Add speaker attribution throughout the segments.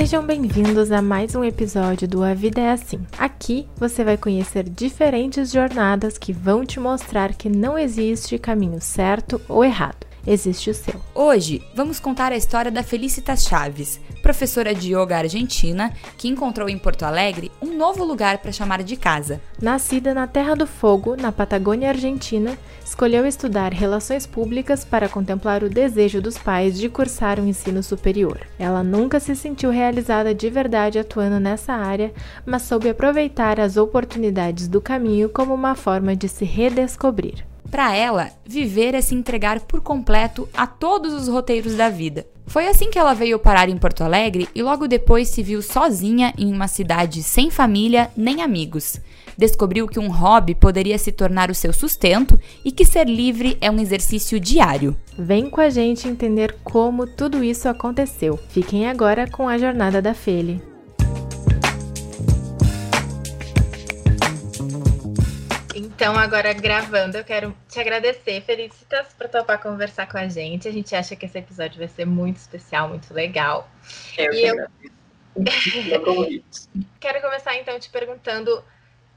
Speaker 1: Sejam bem-vindos a mais um episódio do A Vida é Assim. Aqui você vai conhecer diferentes jornadas que vão te mostrar que não existe caminho certo ou errado existe o seu.
Speaker 2: Hoje, vamos contar a história da Felicitas Chaves, professora de yoga argentina que encontrou em Porto Alegre um novo lugar para chamar de casa.
Speaker 1: Nascida na Terra do Fogo, na Patagônia Argentina, escolheu estudar relações públicas para contemplar o desejo dos pais de cursar o um ensino superior. Ela nunca se sentiu realizada de verdade atuando nessa área, mas soube aproveitar as oportunidades do caminho como uma forma de se redescobrir.
Speaker 2: Para ela, viver é se entregar por completo a todos os roteiros da vida. Foi assim que ela veio parar em Porto Alegre e logo depois se viu sozinha em uma cidade sem família nem amigos. Descobriu que um hobby poderia se tornar o seu sustento e que ser livre é um exercício diário.
Speaker 1: Vem com a gente entender como tudo isso aconteceu. Fiquem agora com a jornada da Feli. Então, agora gravando, eu quero te agradecer, Felicitas, por topar conversar com a gente. A gente acha que esse episódio vai ser muito especial, muito legal.
Speaker 3: Eu e eu
Speaker 1: quero começar então te perguntando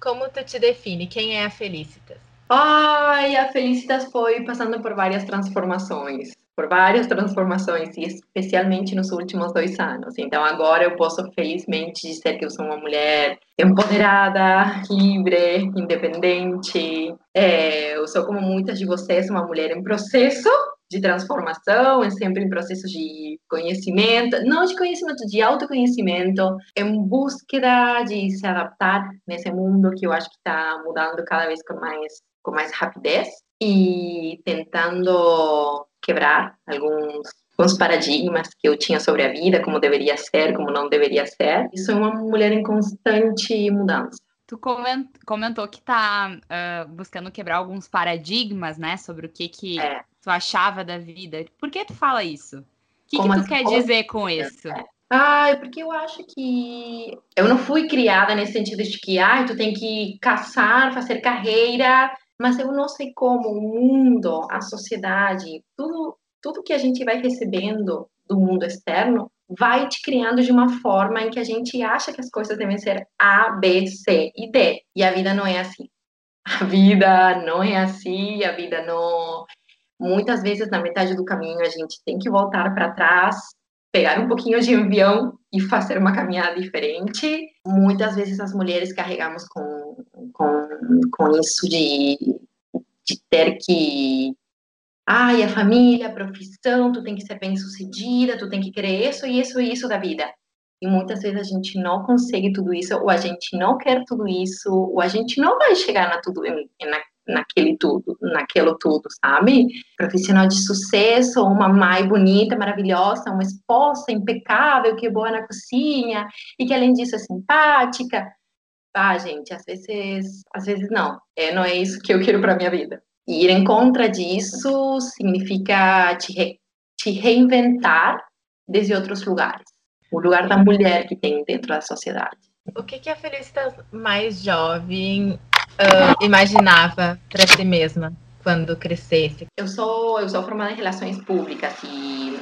Speaker 1: como tu te define, quem é a Felicitas?
Speaker 3: Ai, a Felicitas foi passando por várias transformações por várias transformações, e especialmente nos últimos dois anos. Então, agora eu posso felizmente dizer que eu sou uma mulher empoderada, livre, independente. É, eu sou, como muitas de vocês, uma mulher em processo de transformação, é sempre em processo de conhecimento, não de conhecimento, de autoconhecimento, em búsqueda de se adaptar nesse mundo que eu acho que está mudando cada vez com mais, com mais rapidez e tentando quebrar alguns, alguns paradigmas que eu tinha sobre a vida, como deveria ser, como não deveria ser. E sou uma mulher em constante mudança.
Speaker 2: Tu comentou que tá uh, buscando quebrar alguns paradigmas, né, sobre o que que é. Tu achava da vida. Por que tu fala isso? O que, que tu assim? quer dizer com isso? É.
Speaker 3: Ah, porque eu acho que eu não fui criada nesse sentido de que ah, tu tem que caçar, fazer carreira mas eu não sei como o mundo, a sociedade, tudo, tudo que a gente vai recebendo do mundo externo vai te criando de uma forma em que a gente acha que as coisas devem ser A, B, C e D. E a vida não é assim. A vida não é assim, a vida não. Muitas vezes, na metade do caminho, a gente tem que voltar para trás, pegar um pouquinho de avião e fazer uma caminhada diferente. Muitas vezes, as mulheres carregamos com com, com isso de, de ter que. Ai, a família, a profissão, tu tem que ser bem sucedida, tu tem que querer isso e isso e isso da vida. E muitas vezes a gente não consegue tudo isso, ou a gente não quer tudo isso, ou a gente não vai chegar na tudo, na, naquele tudo, naquilo tudo, sabe? Profissional de sucesso, uma mãe bonita, maravilhosa, uma esposa impecável, que é boa na cozinha, e que além disso é simpática ah, gente, às vezes, às vezes não, é, não é isso que eu quero para minha vida. E ir em contra disso significa te, re, te reinventar desde outros lugares, o lugar da mulher que tem dentro da sociedade.
Speaker 1: O que, que a Felicitas mais jovem uh, imaginava para si mesma quando crescesse?
Speaker 3: Eu sou eu sou formada em relações públicas e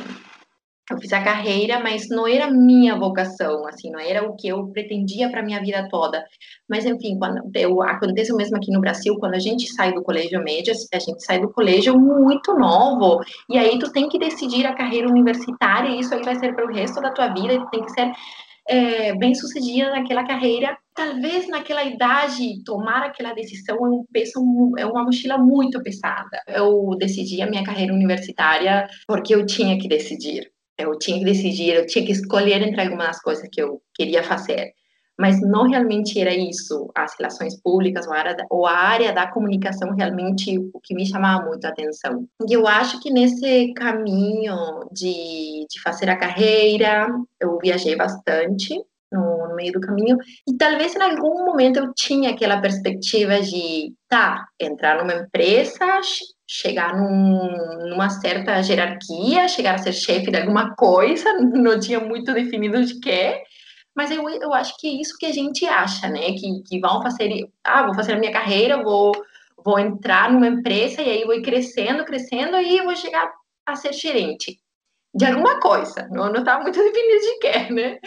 Speaker 3: eu fiz a carreira, mas não era minha vocação, assim, não era o que eu pretendia para minha vida toda. Mas, enfim, quando eu, acontece o mesmo aqui no Brasil, quando a gente sai do colégio médio, a gente sai do colégio muito novo, e aí tu tem que decidir a carreira universitária, e isso aí vai ser para o resto da tua vida, e tu tem que ser é, bem sucedida naquela carreira. Talvez naquela idade, tomar aquela decisão é um peso, é uma mochila muito pesada. Eu decidi a minha carreira universitária porque eu tinha que decidir eu tinha que decidir, eu tinha que escolher entre algumas coisas que eu queria fazer. Mas não realmente era isso, as relações públicas ou a área da, ou a área da comunicação realmente o que me chamava muito a atenção. E eu acho que nesse caminho de, de fazer a carreira, eu viajei bastante, no, no, meio do caminho. E talvez em algum momento eu tinha aquela perspectiva de, tá, entrar numa empresa, chegar num, numa certa hierarquia, chegar a ser chefe de alguma coisa, não tinha muito definido de quê, mas eu, eu acho que é isso que a gente acha, né? Que, que vão fazer, ah, vou fazer a minha carreira, vou, vou entrar numa empresa e aí vou crescendo, crescendo e vou chegar a ser gerente. de alguma coisa, não estava muito definido de quê, né?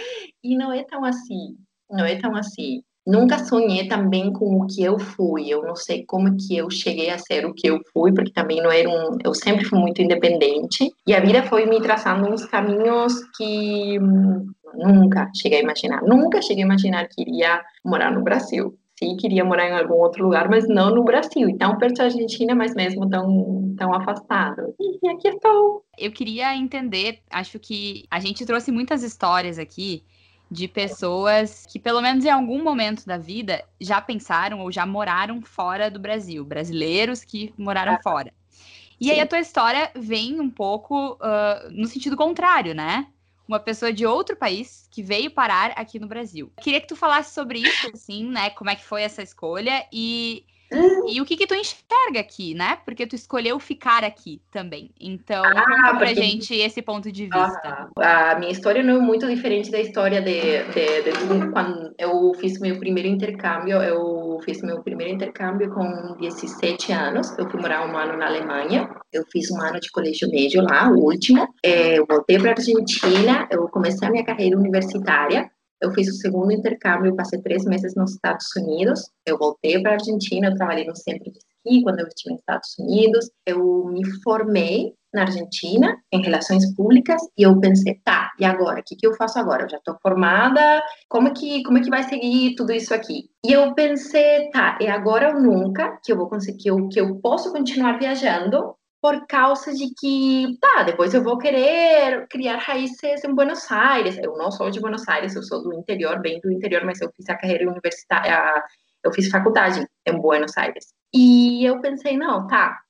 Speaker 3: E não é tão assim, não é tão assim. Nunca sonhei também com o que eu fui. Eu não sei como que eu cheguei a ser o que eu fui, porque também não era um. Eu sempre fui muito independente e a vida foi me traçando uns caminhos que hum, nunca cheguei a imaginar. Nunca cheguei a imaginar que iria morar no Brasil. Sim, queria morar em algum outro lugar, mas não no Brasil. Então, perto da Argentina, mas mesmo tão, tão afastado. E aqui estou.
Speaker 2: Eu queria entender, acho que a gente trouxe muitas histórias aqui de pessoas que, pelo menos em algum momento da vida, já pensaram ou já moraram fora do Brasil, brasileiros que moraram fora. E Sim. aí a tua história vem um pouco uh, no sentido contrário, né? Uma pessoa de outro país que veio parar aqui no Brasil. Queria que tu falasse sobre isso, assim, né? Como é que foi essa escolha e e o que que tu enxerga aqui, né? Porque tu escolheu ficar aqui também. Então, ah, conta pra porque... gente esse ponto de vista.
Speaker 3: Ah, a minha história não é muito diferente da história de, de, de, quando eu fiz meu primeiro intercâmbio. Eu fiz meu primeiro intercâmbio com 17 anos. Eu fui morar um ano na Alemanha. Eu fiz um ano de colégio médio lá, o último. É, eu voltei para Argentina. Eu comecei a minha carreira universitária. Eu fiz o segundo intercâmbio, passei três meses nos Estados Unidos. Eu voltei para a Argentina, eu trabalhei no centro de esqui quando eu estive nos Estados Unidos. Eu me formei na Argentina em relações públicas e eu pensei, tá, e agora? O que, que eu faço agora? Eu já estou formada, como que, como é que vai seguir tudo isso aqui? E eu pensei, tá, é agora ou nunca que eu vou conseguir, que eu, que eu posso continuar viajando por causa de que, tá, depois eu vou querer criar raízes em Buenos Aires. Eu não sou de Buenos Aires, eu sou do interior, bem do interior, mas eu fiz a carreira universitária, eu fiz faculdade em Buenos Aires. E eu pensei, não, tá,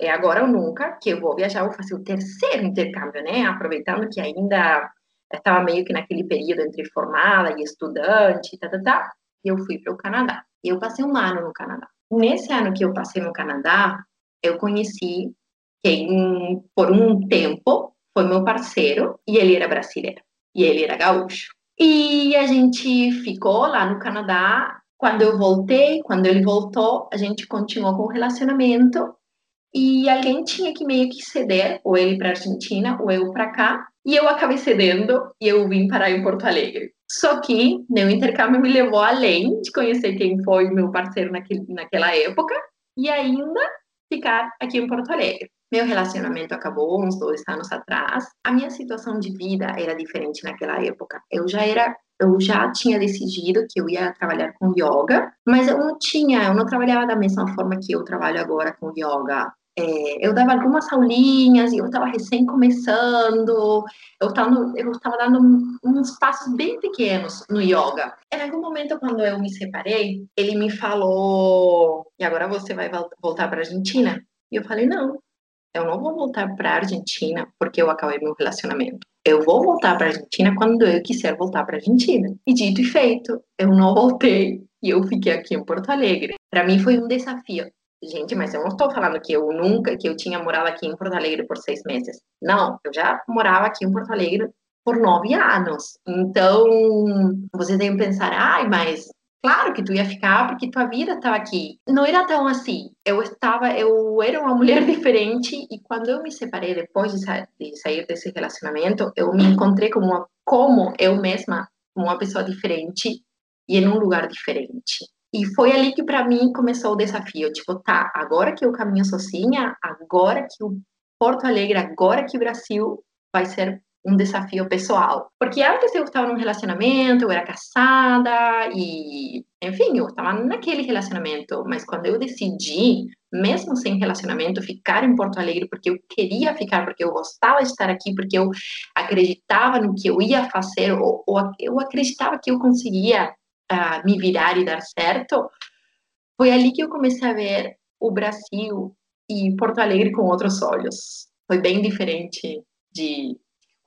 Speaker 3: é agora ou nunca que eu vou viajar, vou fazer o terceiro intercâmbio, né? Aproveitando que ainda estava meio que naquele período entre formada e estudante, tá, tá, tá. E eu fui para o Canadá. Eu passei um ano no Canadá. Nesse ano que eu passei no Canadá, eu conheci quem por um tempo foi meu parceiro e ele era brasileiro e ele era gaúcho. E a gente ficou lá no Canadá. Quando eu voltei, quando ele voltou, a gente continuou com o relacionamento e alguém tinha que meio que ceder, ou ele para Argentina, ou eu para cá. E eu acabei cedendo e eu vim parar em Porto Alegre. Só que meu intercâmbio me levou além de conhecer quem foi meu parceiro naquele, naquela época e ainda ficar aqui em Porto Alegre. Meu relacionamento acabou uns dois anos atrás. A minha situação de vida era diferente naquela época. Eu já era eu já tinha decidido que eu ia trabalhar com yoga, mas eu não tinha, eu não trabalhava da mesma forma que eu trabalho agora com yoga. É, eu dava algumas aulinhas e eu estava recém começando, eu estava dando uns passos bem pequenos no yoga. Em algum momento, quando eu me separei, ele me falou: e agora você vai voltar para a Argentina? E eu falei: não, eu não vou voltar para a Argentina porque eu acabei meu relacionamento. Eu vou voltar para a Argentina quando eu quiser voltar para a Argentina. E dito e feito, eu não voltei e eu fiquei aqui em Porto Alegre. Para mim foi um desafio. Gente, mas eu não estou falando que eu nunca, que eu tinha morado aqui em Porto Alegre por seis meses. Não, eu já morava aqui em Porto Alegre por nove anos. Então, você tem que pensar, ai, mas Claro que tu ia ficar porque tua vida estava aqui. Não era tão assim. Eu estava, eu era uma mulher diferente e quando eu me separei depois de, sa de sair desse relacionamento, eu me encontrei como uma, como eu mesma, uma pessoa diferente e em um lugar diferente. E foi ali que para mim começou o desafio, tipo, tá, agora que eu caminho sozinha, agora que o Porto Alegre, agora que o Brasil vai ser um desafio pessoal. Porque antes eu estava num relacionamento, eu era casada e, enfim, eu estava naquele relacionamento. Mas quando eu decidi, mesmo sem relacionamento, ficar em Porto Alegre, porque eu queria ficar, porque eu gostava de estar aqui, porque eu acreditava no que eu ia fazer, ou, ou eu acreditava que eu conseguia uh, me virar e dar certo, foi ali que eu comecei a ver o Brasil e Porto Alegre com outros olhos. Foi bem diferente de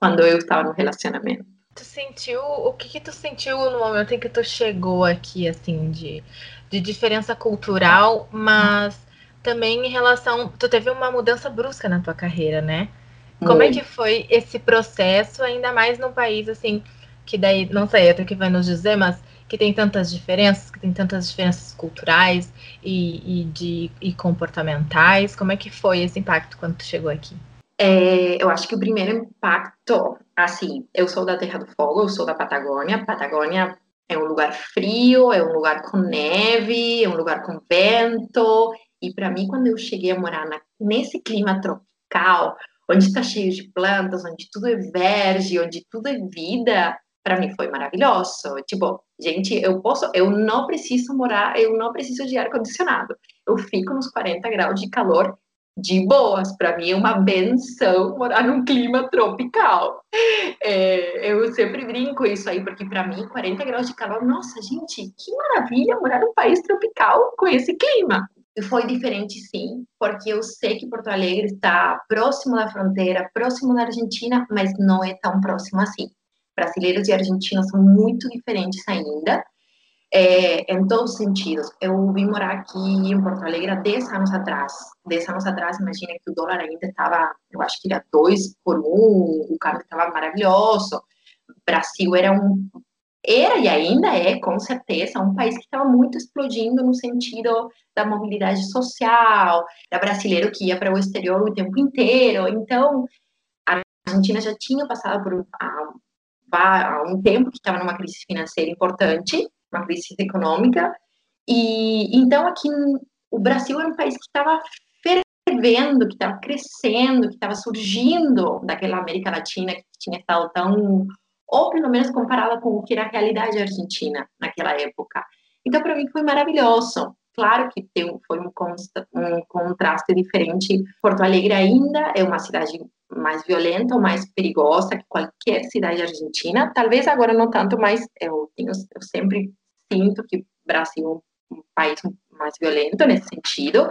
Speaker 3: quando eu estava no relacionamento.
Speaker 1: Tu sentiu, o que que tu sentiu no momento em que tu chegou aqui, assim, de, de diferença cultural, mas também em relação, tu teve uma mudança brusca na tua carreira, né? Como é que foi esse processo, ainda mais num país, assim, que daí, não sei, outro que vai nos dizer, mas que tem tantas diferenças, que tem tantas diferenças culturais e, e, de, e comportamentais, como é que foi esse impacto quando tu chegou aqui?
Speaker 3: É, eu acho que o primeiro impacto, assim, eu sou da Terra do Fogo, eu sou da Patagônia. Patagônia é um lugar frio, é um lugar com neve, é um lugar com vento. E para mim, quando eu cheguei a morar na, nesse clima tropical, onde está cheio de plantas, onde tudo é verde, onde tudo é vida, para mim foi maravilhoso. Tipo, gente, eu posso, eu não preciso morar, eu não preciso de ar condicionado. Eu fico nos 40 graus de calor de boas. Para mim é uma benção morar num clima tropical. É, eu sempre brinco isso aí, porque para mim 40 graus de calor, nossa, gente, que maravilha morar num país tropical com esse clima. Foi diferente, sim, porque eu sei que Porto Alegre está próximo da fronteira, próximo da Argentina, mas não é tão próximo assim. Brasileiros e argentinos são muito diferentes ainda, é, em todos os sentidos. Eu vim morar aqui em Porto Alegre há 10 anos atrás. 10 anos atrás, imagina que o dólar ainda estava, eu acho que era 2 por 1, o câmbio estava maravilhoso. O Brasil era um era e ainda é, com certeza, um país que estava muito explodindo no sentido da mobilidade social, da brasileiro que ia para o exterior o tempo inteiro. Então, a Argentina já tinha passado por há um tempo que estava numa crise financeira importante, uma crise econômica, e então aqui o Brasil era um país que estava fervendo, que estava crescendo, que estava surgindo daquela América Latina que tinha estado tão ou pelo menos comparada com o que era a realidade argentina naquela época. Então, para mim, foi maravilhoso. Claro que tem, foi um, um contraste diferente. Porto Alegre ainda é uma cidade mais violenta ou mais perigosa que qualquer cidade argentina. Talvez agora não tanto, mas eu, eu sempre sinto que o Brasil é um país mais violento nesse sentido.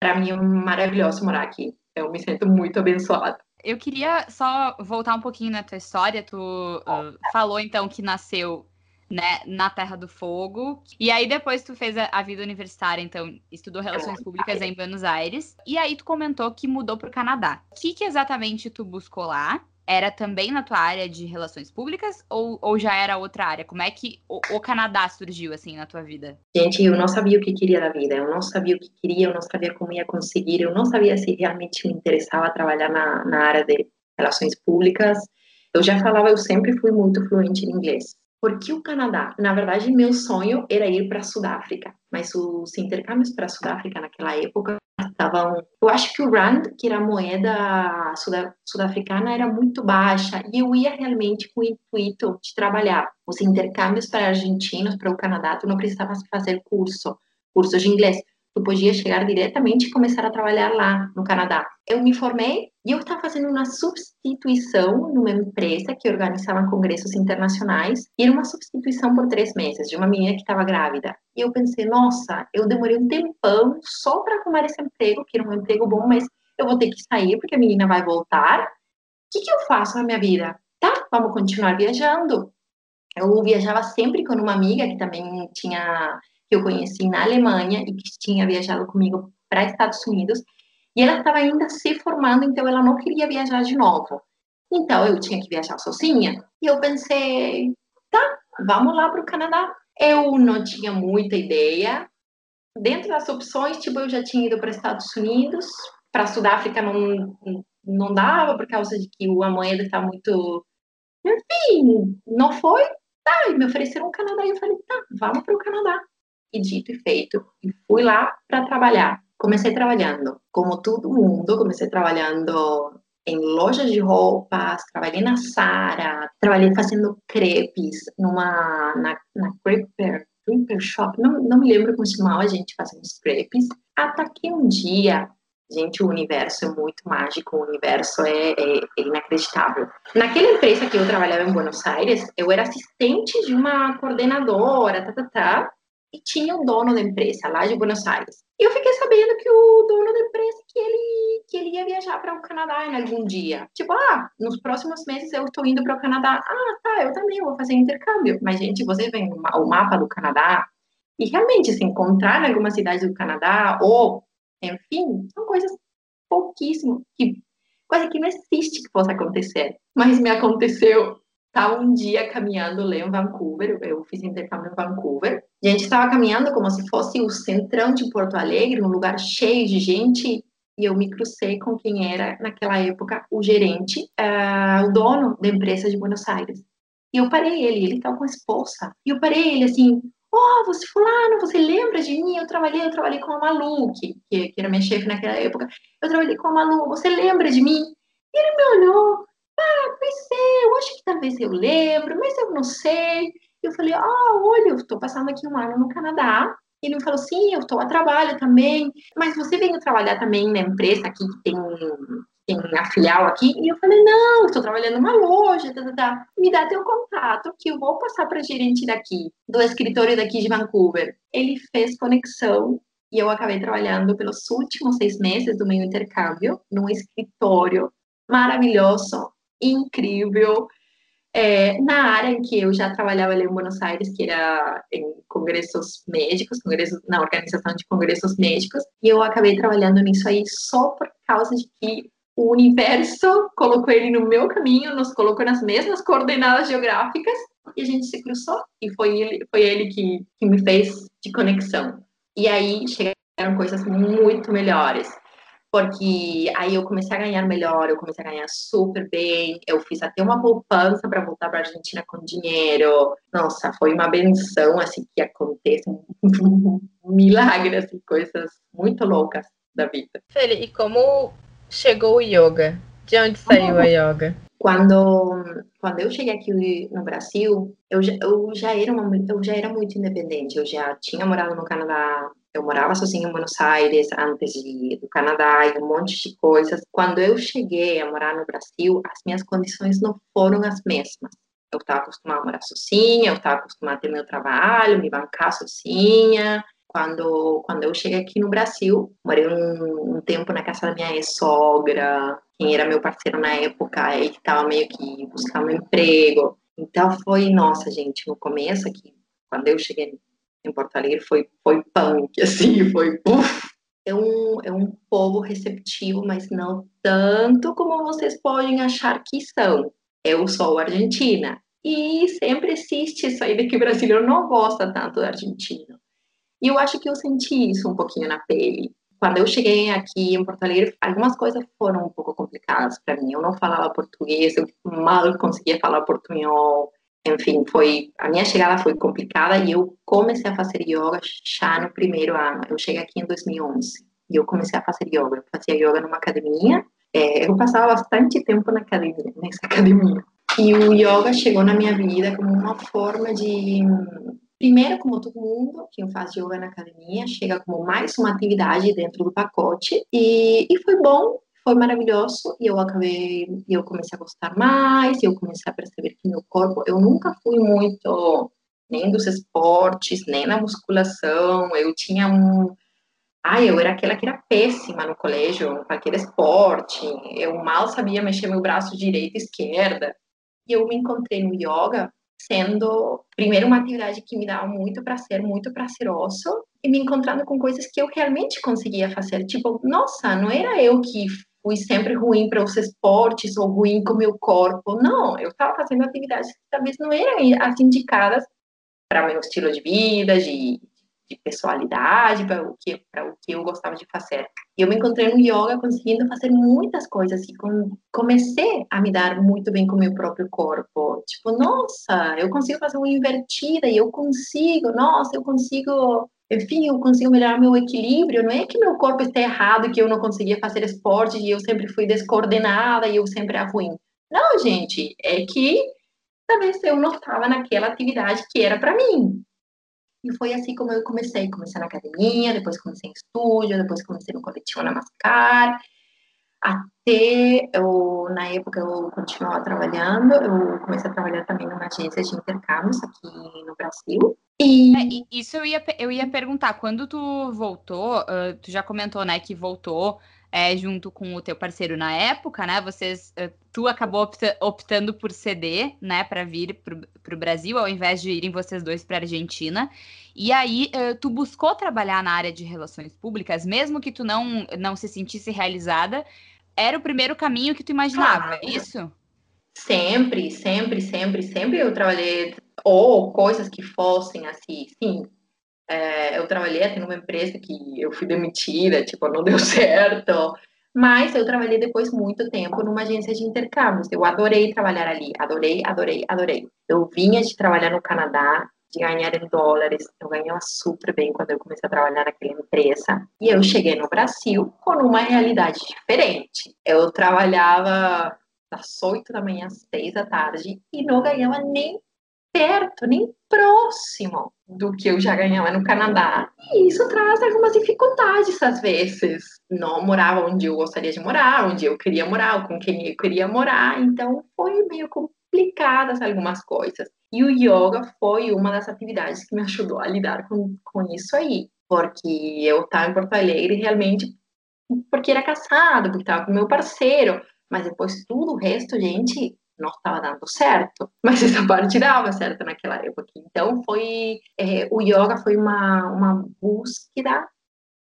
Speaker 3: Para mim é maravilhoso morar aqui. Eu me sinto muito abençoada.
Speaker 2: Eu queria só voltar um pouquinho na tua história. Tu uh, falou então que nasceu né, na Terra do Fogo. E aí depois tu fez a, a, vida universitária, então estudou Relações Públicas em Buenos Aires. E aí tu comentou que mudou para o Canadá. O que, que exatamente tu buscou lá? Era também na tua área de relações públicas ou, ou já era outra área? Como é que o, o, Canadá surgiu assim na tua vida?
Speaker 3: Gente, eu não sabia o que queria da vida, eu não sabia o que queria, eu não sabia como ia conseguir, eu não sabia se realmente me interessava trabalhar na, na área de relações públicas. Eu já falava, eu sempre fui muito fluente em inglês. Por que o Canadá? Na verdade, meu sonho era ir para a Sudáfrica, mas os intercâmbios para a Sudáfrica naquela época Eu acho que o Rand, que era a moeda sul-africana, era muito baixa e eu ia realmente com o intuito de trabalhar. Os intercâmbios para argentinos, para o Canadá, tu não precisava fazer curso, curso de inglês tu podia chegar diretamente e começar a trabalhar lá no Canadá. Eu me formei e eu estava fazendo uma substituição numa empresa que organizava congressos internacionais e era uma substituição por três meses de uma menina que estava grávida. E eu pensei, nossa, eu demorei um tempão só para arrumar esse emprego, que era um emprego bom, mas eu vou ter que sair porque a menina vai voltar. O que, que eu faço na minha vida? Tá, vamos continuar viajando. Eu viajava sempre com uma amiga que também tinha que eu conheci na Alemanha e que tinha viajado comigo para Estados Unidos. E ela estava ainda se formando, então ela não queria viajar de novo. Então eu tinha que viajar sozinha. E eu pensei, tá, vamos lá para o Canadá. Eu não tinha muita ideia. Dentro das opções, tipo, eu já tinha ido para Estados Unidos, para Sudáfrica não, não dava por causa de que a moeda está muito. Enfim, não foi. Tá, e me ofereceram o Canadá e eu falei, tá, vamos para o Canadá e dito e feito. E fui lá para trabalhar. Comecei trabalhando, como todo mundo, comecei trabalhando em lojas de roupas, trabalhei na Sara, trabalhei fazendo crepes numa na, na crepe, crepe shop, não, não me lembro como se chamava a gente fazendo os crepes. Até que um dia, gente, o universo é muito mágico, o universo é, é, é inacreditável. Naquela empresa que eu trabalhava em Buenos Aires, eu era assistente de uma coordenadora, tá, tá, tá, e tinha um dono da empresa lá de Buenos Aires. E eu fiquei sabendo que o dono da empresa que ele que ele ia viajar para o Canadá em algum dia. Tipo, ah, nos próximos meses eu estou indo para o Canadá. Ah, tá, eu também vou fazer intercâmbio. Mas gente, você vê o mapa do Canadá e realmente se encontrar em alguma cidade do Canadá ou, enfim, são coisas pouquíssimo que quase que não existe que possa acontecer. Mas me aconteceu estava um dia caminhando lá em Vancouver, eu fiz intercâmbio em Vancouver, e a gente estava caminhando como se fosse o centrão de Porto Alegre, um lugar cheio de gente, e eu me cruzei com quem era, naquela época, o gerente, uh, o dono da empresa de Buenos Aires. E eu parei ele, ele estava com a esposa. E eu parei ele assim, oh, você fulano, você lembra de mim? Eu trabalhei, eu trabalhei com a Malu, que, que, era minha chefe naquela época. Eu trabalhei com a Malu, você lembra de mim? E ele me olhou, ah, pois é, eu acho que talvez eu lembro, mas eu não sei. Eu falei, ah, olha, eu estou passando aqui um ano no Canadá. Ele me falou, sim, eu estou a trabalho também, mas você veio trabalhar também na empresa aqui que tem tem a filial aqui. E eu falei, não, estou trabalhando numa loja, tá, tá, tá. me dá teu contato que eu vou passar para gerente daqui, do escritório daqui de Vancouver. Ele fez conexão e eu acabei trabalhando pelos últimos seis meses do meu intercâmbio num escritório maravilhoso, incrível, é, na área em que eu já trabalhava ali em Buenos Aires, que era em congressos médicos, congressos, na organização de congressos médicos, e eu acabei trabalhando nisso aí só por causa de que o universo colocou ele no meu caminho, nos colocou nas mesmas coordenadas geográficas e a gente se cruzou. E foi ele, foi ele que, que me fez de conexão. E aí chegaram coisas muito melhores, porque aí eu comecei a ganhar melhor, eu comecei a ganhar super bem, eu fiz até uma poupança para voltar para a Argentina com dinheiro. Nossa, foi uma benção assim que acontece, um milagre, assim, coisas muito loucas da vida.
Speaker 1: Feli, e como chegou o yoga? De onde saiu a yoga?
Speaker 3: Quando, quando eu cheguei aqui no Brasil, eu já, eu, já era uma, eu já era muito independente. Eu já tinha morado no Canadá, eu morava sozinha em Buenos Aires antes de, do Canadá e um monte de coisas. Quando eu cheguei a morar no Brasil, as minhas condições não foram as mesmas. Eu estava acostumada a morar sozinha, eu estava acostumada a ter meu trabalho, me bancar sozinha, quando, quando eu cheguei aqui no Brasil, morei um, um tempo na casa da minha ex-sogra, quem era meu parceiro na época, ele estava meio que buscando um emprego. Então foi, nossa, gente, no começo aqui, quando eu cheguei em Porto Alegre, foi, foi punk, assim, foi puf. É um, é um povo receptivo, mas não tanto como vocês podem achar que são. Eu sou argentina. E sempre existe isso aí de que o brasileiro não gosta tanto do argentino. E eu acho que eu senti isso um pouquinho na pele. Quando eu cheguei aqui em Porto Alegre, algumas coisas foram um pouco complicadas para mim. Eu não falava português, eu mal conseguia falar portunhol. Enfim, foi a minha chegada foi complicada e eu comecei a fazer yoga já no primeiro ano. Eu cheguei aqui em 2011 e eu comecei a fazer yoga. Eu fazia yoga numa academia. É, eu passava bastante tempo na academia, nessa academia. E o yoga chegou na minha vida como uma forma de Primeiro, como todo mundo, quem faz yoga na academia, chega como mais uma atividade dentro do pacote. E, e foi bom, foi maravilhoso. E eu acabei, eu comecei a gostar mais, eu comecei a perceber que meu corpo, eu nunca fui muito nem dos esportes, nem na musculação. Eu tinha um. Ai, eu era aquela que era péssima no colégio, qualquer esporte. Eu mal sabia mexer meu braço direito e esquerda. E eu me encontrei no yoga sendo, primeiro, uma atividade que me dava muito prazer, muito prazeroso, e me encontrando com coisas que eu realmente conseguia fazer. Tipo, nossa, não era eu que fui sempre ruim para os esportes ou ruim com o meu corpo. Não, eu estava fazendo atividades que talvez não eram as indicadas para meu estilo de vida, de de personalidade, para o que para o que eu gostava de fazer. E eu me encontrei no yoga conseguindo fazer muitas coisas e com, comecei a me dar muito bem com o meu próprio corpo. Tipo, nossa, eu consigo fazer uma invertida e eu consigo, nossa, eu consigo enfim, eu consigo melhorar meu equilíbrio. Não é que meu corpo está errado, que eu não conseguia fazer esporte e eu sempre fui descoordenada e eu sempre era ruim. Não, gente, é que talvez eu não estava naquela atividade que era para mim. E foi assim como eu comecei. Comecei na academia, depois comecei em estúdio, depois comecei no coletivo na Mascar. Até eu, na época eu continuava trabalhando, eu comecei a trabalhar também numa agência de intercâmbios aqui no Brasil.
Speaker 2: E... É, isso eu ia, eu ia perguntar, quando tu voltou, uh, tu já comentou, né, que voltou é, junto com o teu parceiro na época, né? Vocês, eh, tu acabou optando por ceder, né, para vir para o Brasil, ao invés de irem vocês dois para Argentina. E aí, eh, tu buscou trabalhar na área de relações públicas, mesmo que tu não não se sentisse realizada, era o primeiro caminho que tu imaginava, é isso?
Speaker 3: Sempre, sempre, sempre, sempre eu trabalhei ou coisas que fossem assim, sim, É, eu trabalhei até numa empresa que eu fui demitida, tipo, não deu certo. Mas eu trabalhei depois muito tempo numa agência de intercâmbios. Eu adorei trabalhar ali, adorei, adorei, adorei. Eu vinha de trabalhar no Canadá, de ganhar em dólares. Eu ganhava super bem quando eu comecei a trabalhar naquela empresa. E eu cheguei no Brasil com uma realidade diferente. Eu trabalhava das 8 da manhã às 6 da tarde e não ganhava nem perto, nem próximo do que eu já ganhava no Canadá. E isso traz algumas dificuldades às vezes. Não morava onde eu gostaria de morar, onde eu queria morar, com quem eu queria morar. Então foi meio complicadas algumas coisas. E o yoga foi uma das atividades que me ajudou a lidar com, com isso aí. Porque eu estava em Porto Alegre realmente porque era casado, porque estava com meu parceiro. Mas depois tudo o resto, gente, não estava dando certo, mas essa parte dava certo naquela época. Então foi é, o yoga foi uma uma búsqueda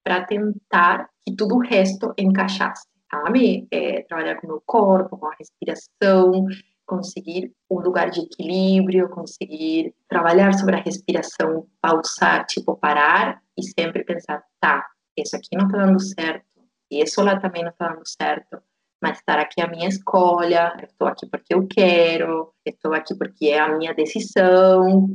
Speaker 3: para tentar que tudo o resto encaixasse, sabe? É, trabalhar com o meu corpo, com a respiração, conseguir um lugar de equilíbrio, conseguir trabalhar sobre a respiração, pausar, tipo parar e sempre pensar, tá, isso aqui não está dando certo, isso lá também não está dando certo mas estar aqui é a minha escolha, estou aqui porque eu quero, estou aqui porque é a minha decisão.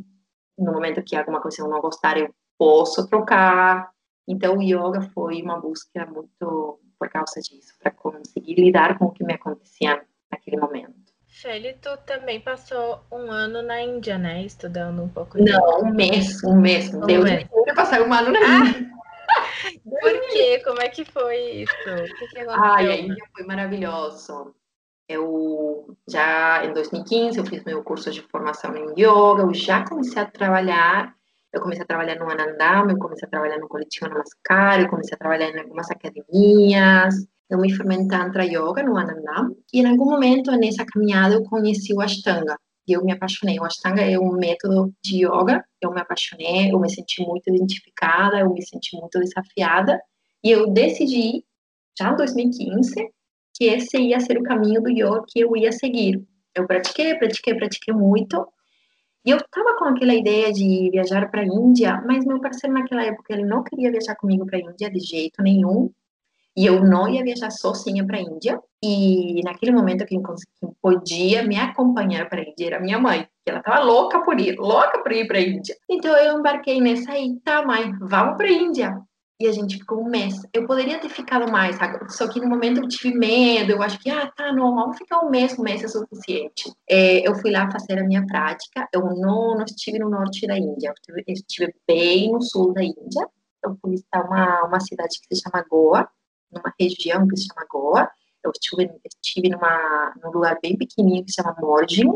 Speaker 3: No momento que alguma coisa eu não gostar, eu posso trocar. Então, o yoga foi uma busca muito por causa disso, para conseguir lidar com o que me acontecia naquele momento.
Speaker 1: Shelly, tu também passou um ano na Índia, né? Estudando um pouco.
Speaker 3: Não, um mês, um mês. Um Deus mês. me passar um ano na Índia.
Speaker 1: Por quê? Como é que foi isso? Que, que?
Speaker 3: Ai, a Índia foi maravilhoso. Eu já em 2015 eu fiz meu curso de formação em yoga, eu já comecei a trabalhar, eu comecei a trabalhar no Anandam, eu comecei a trabalhar no Coletivo Namaskar, eu comecei a trabalhar em algumas academias, eu me formei em Tantra Yoga no Anandam, e em algum momento nessa caminhada eu conheci o Ashtanga, e eu me apaixonei. O Ashtanga é um método de yoga, eu me apaixonei, eu me senti muito identificada, eu me senti muito desafiada, e eu decidi, já em 2015, que esse ia ser o caminho do yoga que eu ia seguir. Eu pratiquei, pratiquei, pratiquei muito, e eu estava com aquela ideia de viajar para a Índia, mas meu parceiro naquela época ele não queria viajar comigo para a Índia de jeito nenhum. E eu não ia viajar sozinha para a Índia. E naquele momento, quem, podia me acompanhar para a Índia era minha mãe, que ela estava louca por ir, louca por ir para a Índia. Então eu embarquei nessa aí, tá, mãe, vamos para a Índia. E a gente ficou um mês. Eu poderia ter ficado mais, só que no momento eu tive medo. Eu acho que, ah, tá, não, vamos ficar um mês, um mês é suficiente. É, eu fui lá fazer a minha prática. Eu não, não estive no norte da Índia, eu estive bem no sul da Índia. Eu fui visitar uma, uma cidade que se chama Goa numa região que se chama Goa. Eu estive, estive numa, num lugar bem pequenininho que se chama Morjin.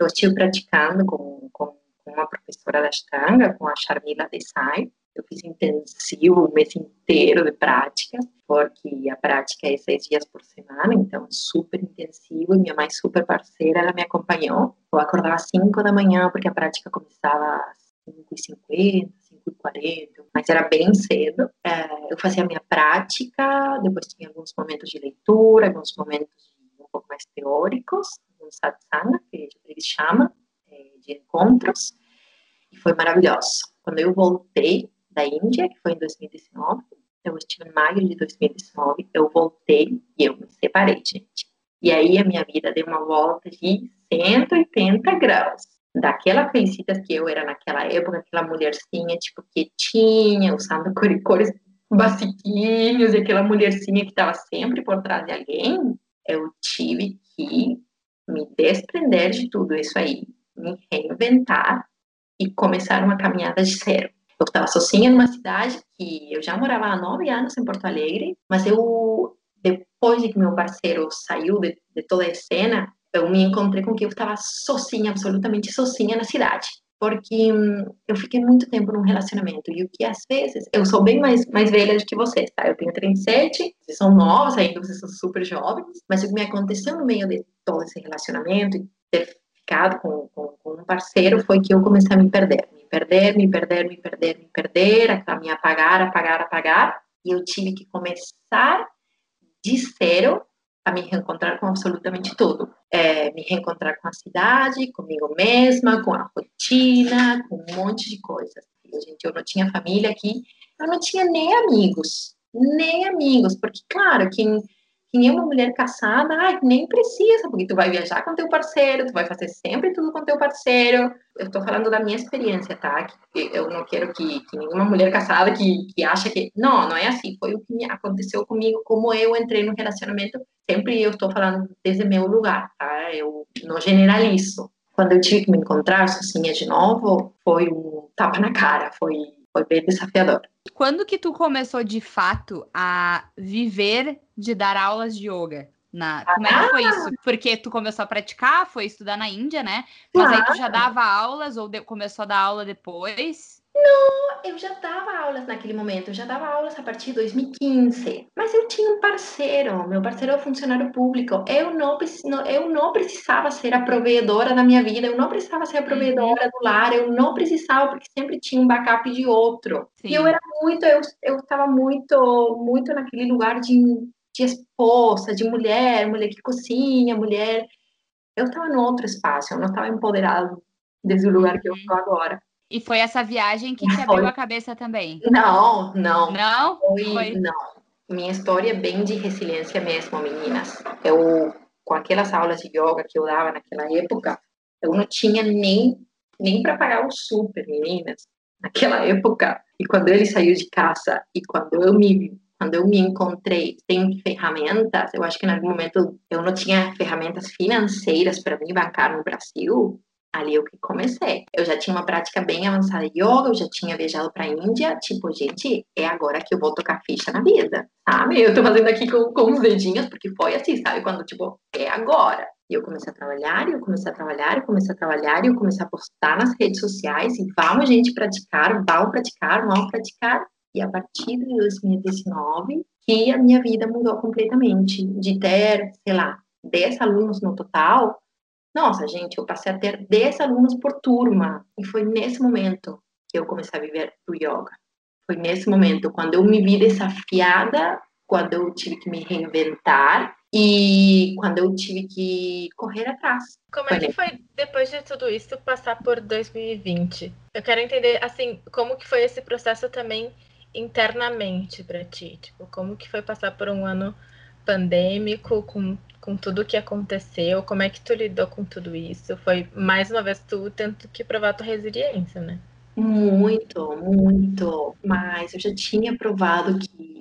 Speaker 3: Eu estive praticando com, com, com uma professora da Ashtanga, com a Sharmila Desai. Eu fiz intensivo, um mês inteiro de prática, porque a prática é seis dias por semana, então super intensivo. E minha mãe, super parceira, ela me acompanhou. Eu acordava às 5 da manhã, porque a prática começava às 5h50, 5h40, mas era bem cedo. É, eu fazia a minha prática, depois tinha alguns momentos de leitura, alguns momentos um pouco mais teóricos, um satsanga, que eles chamam, é, de encontros, e foi maravilhoso. Quando eu voltei da Índia, que foi em 2019, eu estive em maio de 2019, eu voltei e eu me separei, gente. E aí a minha vida deu uma volta de 180 graus daquela Felicitas que eu era naquela época, aquela mulherzinha, tipo, quietinha, usando cores basiquinhos, e aquela mulherzinha que estava sempre por trás de alguém, eu tive que me desprender de tudo isso aí, me reinventar e começar uma caminhada de zero. Eu estava sozinha numa cidade que eu já morava há nove anos em Porto Alegre, mas eu, depois de que meu parceiro saiu de, de toda a cena, eu me encontrei com que eu estava sozinha, absolutamente sozinha na cidade. Porque hum, eu fiquei muito tempo num relacionamento. E o que às vezes. Eu sou bem mais, mais velha do que vocês, tá? Eu tenho 37, vocês são novos ainda, vocês são super jovens. Mas o que me aconteceu no meio de todo esse relacionamento e ter ficado com, com, com um parceiro foi que eu comecei a me perder. Me perder, me perder, me perder, me perder, a me apagar, apagar, apagar. E eu tive que começar de zero a me reencontrar com absolutamente tudo. É, me reencontrar com a cidade, comigo mesma, com a rotina, com um monte de coisas. gente. Eu não tinha família aqui, eu não tinha nem amigos, nem amigos, porque, claro, quem quem é uma mulher casada, ai, nem precisa, porque tu vai viajar com teu parceiro, tu vai fazer sempre tudo com teu parceiro. Eu tô falando da minha experiência, tá? Eu não quero que, que nenhuma mulher casada que, que acha que... Não, não é assim. Foi o que aconteceu comigo, como eu entrei no relacionamento. Sempre eu estou falando desde meu lugar, tá? Eu não generalizo. Quando eu tive que me encontrar sozinha de novo, foi um tapa na cara, foi, foi bem desafiador.
Speaker 2: Quando que tu começou de fato a viver de dar aulas de yoga? Na... Como é que foi isso? Porque tu começou a praticar, foi estudar na Índia, né? Mas aí tu já dava aulas ou de... começou a dar aula depois?
Speaker 3: Não, eu já dava aulas naquele momento, eu já dava aulas a partir de 2015. Mas eu tinha um parceiro, meu parceiro é funcionário público. Eu não, eu não precisava ser a provedora da minha vida, eu não precisava ser a provedora do lar, eu não precisava, porque sempre tinha um backup de outro. Sim. E eu era muito, eu estava muito, muito naquele lugar de, de esposa, de mulher, mulher que cozinha, mulher. Eu estava no outro espaço, eu não estava empoderada desse lugar que eu estou agora.
Speaker 2: E foi essa viagem que te abriu a cabeça também?
Speaker 3: Não, não.
Speaker 2: Não?
Speaker 3: Foi, foi, não. Minha história é bem de resiliência mesmo, meninas. Eu, com aquelas aulas de yoga que eu dava naquela época, eu não tinha nem, nem para pagar o super, meninas. Naquela época. E quando ele saiu de casa e quando eu me quando eu me encontrei sem ferramentas, eu acho que naquele momento eu não tinha ferramentas financeiras para me bancar no Brasil ali eu que comecei. Eu já tinha uma prática bem avançada de yoga, eu já tinha viajado para a Índia, tipo, gente, é agora que eu vou tocar ficha na vida, sabe? Eu tô fazendo aqui com, com os dedinhos, porque foi assim, sabe? Quando, tipo, é agora. E eu comecei a trabalhar, e eu comecei a trabalhar, eu comecei a trabalhar, e eu comecei a postar nas redes sociais, e vamos, gente, praticar, vamos praticar, vamos praticar. E a partir de 2019, que a minha vida mudou completamente, de ter, sei lá, 10 alunos no total, nossa, gente, eu passei a ter 10 alunos por turma. E foi nesse momento que eu comecei a viver o yoga. Foi nesse momento, quando eu me vi desafiada, quando eu tive que me reinventar e quando eu tive que correr atrás.
Speaker 1: Como é que foi, depois de tudo isso, passar por 2020? Eu quero entender, assim, como que foi esse processo também internamente para ti? Tipo, como que foi passar por um ano pandêmico, com com tudo que aconteceu? Como é que tu lidou com tudo isso? Foi mais uma vez tu tendo que provar tua resiliência, né?
Speaker 3: Muito, muito. Mas eu já tinha provado que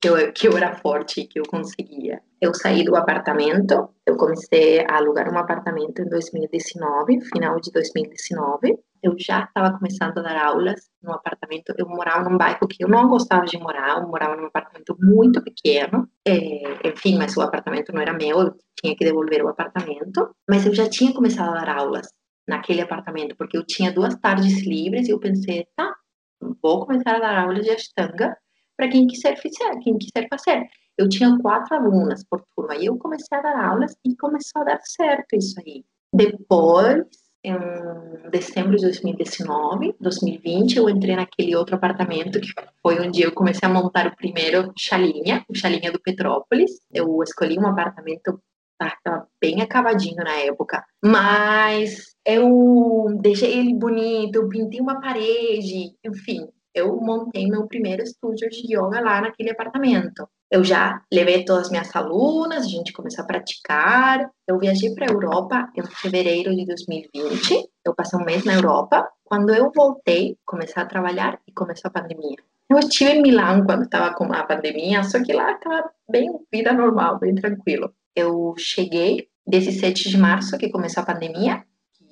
Speaker 3: que eu, que eu era forte, que eu conseguia. Eu saí do apartamento, eu comecei a alugar um apartamento em 2019, final de 2019. Eu já estava começando a dar aulas no apartamento. Eu morava num bairro que eu não gostava de morar, eu morava num apartamento muito pequeno. É, enfim, mas o apartamento não era meu, eu tinha que devolver o apartamento. Mas eu já tinha começado a dar aulas naquele apartamento, porque eu tinha duas tardes livres e eu pensei, tá, vou começar a dar aulas de Ashtanga para quem quiser fazer, quem quiser fazer. Eu tinha quatro alunas por turma e eu comecei a dar aulas e começou a dar certo isso aí. Depois, em dezembro de 2019, 2020, eu entrei naquele outro apartamento que foi onde eu comecei a montar o primeiro chalinha, o chalinha do Petrópolis. Eu escolhi um apartamento estava bem acabadinho na época, mas eu deixei ele bonito, eu pintei uma parede, enfim, eu montei meu primeiro estúdio de yoga lá naquele apartamento. Eu já levei todas as minhas alunas, a gente começou a praticar. Eu viajei para a Europa em fevereiro de 2020. Eu passei um mês na Europa. Quando eu voltei, comecei a trabalhar e começou a pandemia. Eu estive em Milão quando estava com a pandemia, só que lá estava bem vida normal, bem tranquilo. Eu cheguei desse 7 de março que começou a pandemia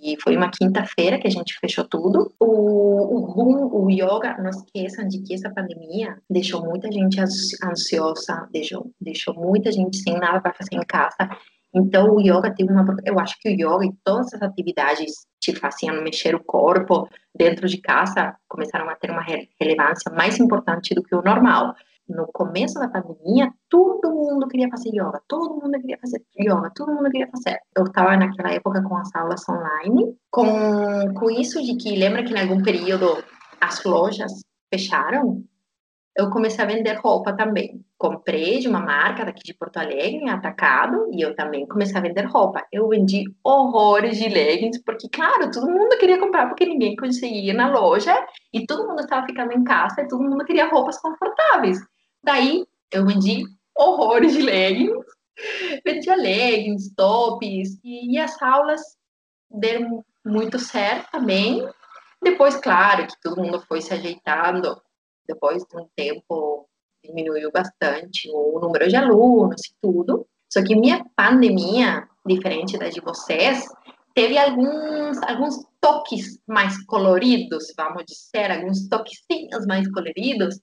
Speaker 3: e foi uma quinta-feira que a gente fechou tudo. O, o rum, o yoga, não esqueçam de que essa pandemia deixou muita gente ansiosa, deixou, deixou muita gente sem nada para fazer em casa. Então, o yoga teve uma. Eu acho que o yoga e todas as atividades te faziam mexer o corpo dentro de casa começaram a ter uma relevância mais importante do que o normal no começo da pandemia, todo mundo queria fazer yoga, todo mundo queria fazer yoga, todo mundo queria fazer. Eu estava naquela época com as aulas online, com, com isso de que, lembra que em algum período as lojas fecharam? Eu comecei a vender roupa também. Comprei de uma marca daqui de Porto Alegre, atacado, e eu também comecei a vender roupa. Eu vendi horrores de leggings, porque, claro, todo mundo queria comprar, porque ninguém conseguia na loja E todo mundo estava ficando em casa e todo mundo queria roupas confortáveis. Daí eu vendi horrores de leggings, vendia leggings, tops, e, as aulas deram muito certo também. Depois, claro, que todo mundo foi se ajeitando. Depois de um tempo, diminuiu bastante o número de alunos e tudo. Só que minha pandemia, diferente da de vocês, teve alguns, alguns toques mais coloridos, vamos dizer, alguns toquezinhos mais coloridos.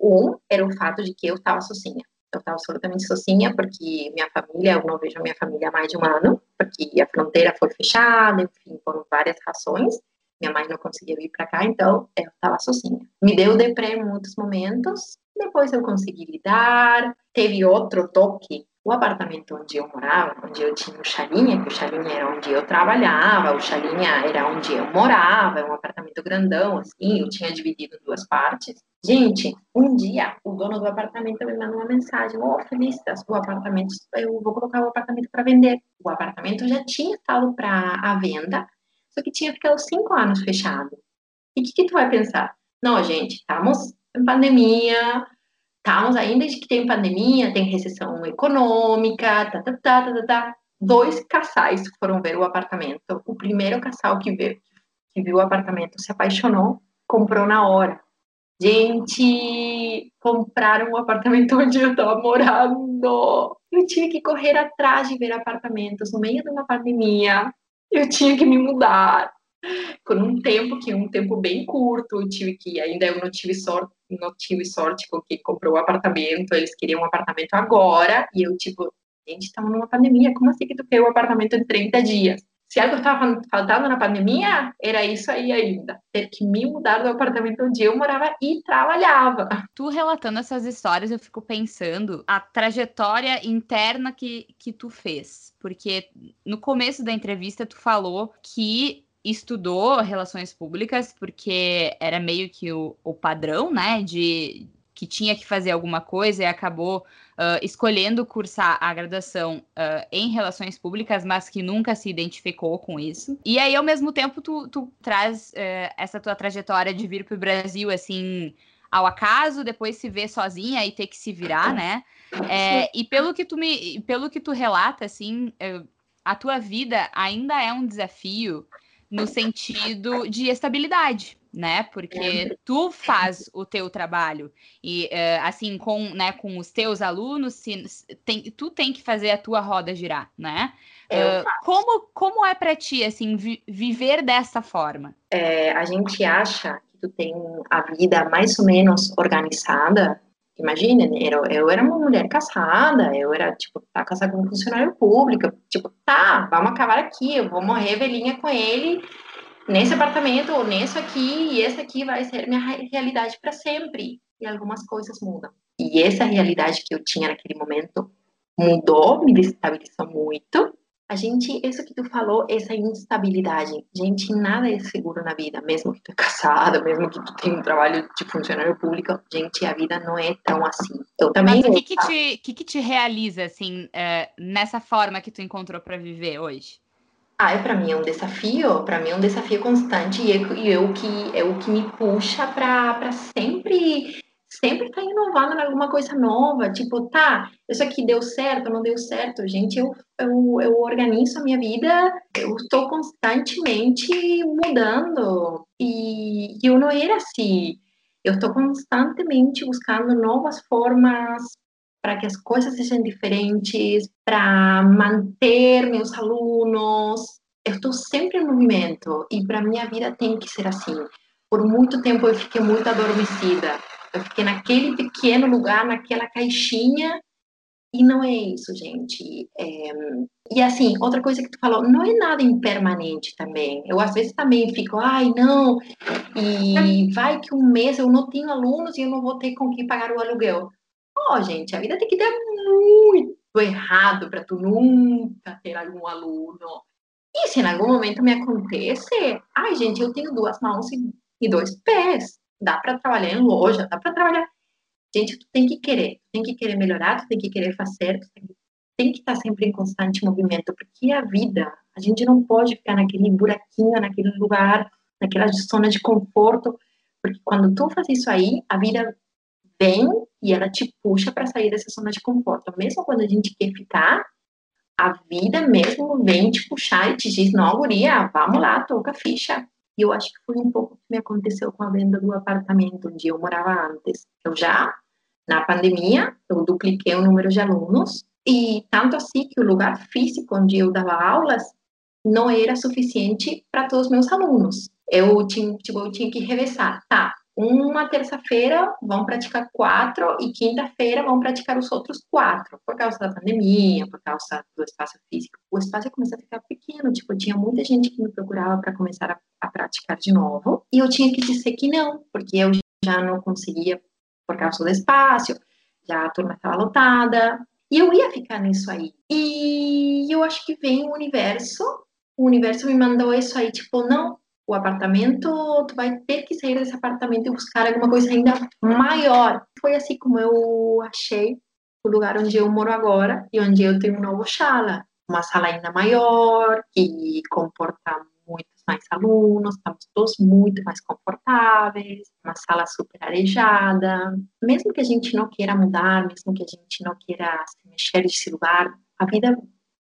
Speaker 3: Um era o fato de que eu estava sozinha. Eu estava absolutamente sozinha, porque minha família, eu não vejo a minha família há mais de um ano, porque a fronteira foi fechada, enfim, por várias razões. Minha mãe não conseguia vir para cá, então eu estava sozinha. Me deu deprê em muitos momentos, depois eu consegui lidar. Teve outro toque o apartamento onde eu morava, onde eu tinha o Chalinha, que o Chalinha era onde eu trabalhava, o Chalinha era onde eu morava, é um apartamento grandão, assim, eu tinha dividido em duas partes. Gente, um dia o dono do apartamento me mandou uma mensagem: Ô, oh, Felicitas, o apartamento, eu vou colocar o apartamento para vender. O apartamento já tinha estado para a venda, só que tinha ficado cinco anos fechado. E o que, que tu vai pensar? Não, gente, estamos em pandemia, estamos ainda de que tem pandemia, tem recessão econômica, tá, tá, tá, tá, tá, tá. Dois casais foram ver o apartamento. O primeiro casal que viu, que viu o apartamento se apaixonou, comprou na hora. Gente, compraram o apartamento onde eu estava morando. Eu tinha que correr atrás de ver apartamentos no meio de uma pandemia. Eu tinha que me mudar com um tempo que um tempo bem curto, tive que ainda eu não tive sorte, não tive sorte com quem comprou o apartamento, eles queriam um apartamento agora e eu tipo, gente, estamos numa pandemia, como assim que tu quer um apartamento em 30 dias? Se algo estava faltando na pandemia, era isso aí ainda. Ter que me mudar do apartamento onde eu morava e trabalhava.
Speaker 2: Tu relatando essas histórias, eu fico pensando a trajetória interna que, que tu fez. Porque no começo da entrevista, tu falou que estudou relações públicas porque era meio que o, o padrão, né, de que tinha que fazer alguma coisa e acabou uh, escolhendo cursar a graduação uh, em relações públicas, mas que nunca se identificou com isso. E aí, ao mesmo tempo, tu, tu traz uh, essa tua trajetória de vir para o Brasil, assim, ao acaso, depois se ver sozinha e ter que se virar, né? É, e pelo que tu me, pelo que tu relata, assim, a tua vida ainda é um desafio no sentido de estabilidade, né? Porque tu faz o teu trabalho e uh, assim com, né, com os teus alunos, se, tem, tu tem que fazer a tua roda girar, né? Uh, como, como é para ti assim vi, viver dessa forma?
Speaker 3: É, a gente acha que tu tem a vida mais ou menos organizada Imagina, né? eu, eu era uma mulher casada, eu era, tipo, tá casada com um funcionário público, tipo, tá, vamos acabar aqui, eu vou morrer velhinha com ele nesse apartamento ou nesse aqui, e esse aqui vai ser minha realidade para sempre. E algumas coisas mudam. E essa realidade que eu tinha naquele momento mudou, me destabilizou muito, a gente, isso que tu falou, essa instabilidade, gente, nada é seguro na vida, mesmo que tu é casada, mesmo que tu tenha um trabalho de funcionário público, gente, a vida não é tão assim.
Speaker 2: Eu também. Mas o que que te, que que te realiza, assim, é, nessa forma que tu encontrou para viver hoje?
Speaker 3: Ah, é para mim é um desafio, para mim é um desafio constante e eu, e eu que é o que me puxa para sempre sempre tá inovando em alguma coisa nova, tipo, tá, isso aqui deu certo, não deu certo, gente, eu, eu, eu organizo a minha vida, eu estou constantemente mudando, e eu não era assim, eu estou constantemente buscando novas formas para que as coisas sejam diferentes, para manter meus alunos, eu estou sempre em movimento, e para minha vida tem que ser assim, por muito tempo eu fiquei muito adormecida, eu fiquei naquele pequeno lugar, naquela caixinha, e não é isso, gente. É... E assim, outra coisa que tu falou, não é nada impermanente também. Eu às vezes também fico, ai, não, e vai que um mês eu não tenho alunos e eu não vou ter com que pagar o aluguel. Ó, oh, gente, a vida tem que dar muito errado para tu nunca ter algum aluno. E se em algum momento me acontece, ai, gente, eu tenho duas mãos e dois pés dá para trabalhar em loja, dá para trabalhar. Gente, tu tem que querer, tu tem que querer melhorar, tu tem que querer fazer, tu tem, que estar sempre em constante movimento, porque a vida, a gente não pode ficar naquele buraquinho, naquele lugar, naquela zona de conforto Porque quando tu faz isso aí, a vida vem e ela te puxa para sair dessa zona de conforto. Mesmo quando a gente quer ficar, a vida mesmo vem te puxar e te diz: não, guria, vamos lá, toca ficha. E eu acho que foi um pouco o que me aconteceu com a venda do apartamento onde eu morava antes. Eu já, na pandemia, eu dupliquei o número de alunos e tanto assim que o lugar físico onde eu dava aulas não era suficiente para todos os meus alunos. Eu tinha, tipo, eu tinha que revezar. Tá, uma terça-feira vão praticar quatro e quinta-feira vão praticar os outros quatro, por causa da pandemia, por causa do espaço físico. O espaço começou a ficar pequeno, tipo, tinha muita gente que me procurava para começar a, a, praticar de novo, e eu tinha que dizer que não, porque eu já não conseguia por causa do espaço, já a turma estava lotada, e eu ia ficar nisso aí. E eu acho que vem o universo, o universo me mandou isso aí, tipo, não, o apartamento, tu vai ter que sair desse apartamento e buscar alguma coisa ainda maior. Foi assim como eu achei o lugar onde eu moro agora e onde eu tenho um novo sala. Uma sala ainda maior, que comporta muitos mais alunos, estamos todos muito mais confortáveis, uma sala super arejada. Mesmo que a gente não queira mudar, mesmo que a gente não queira se mexer desse lugar, a vida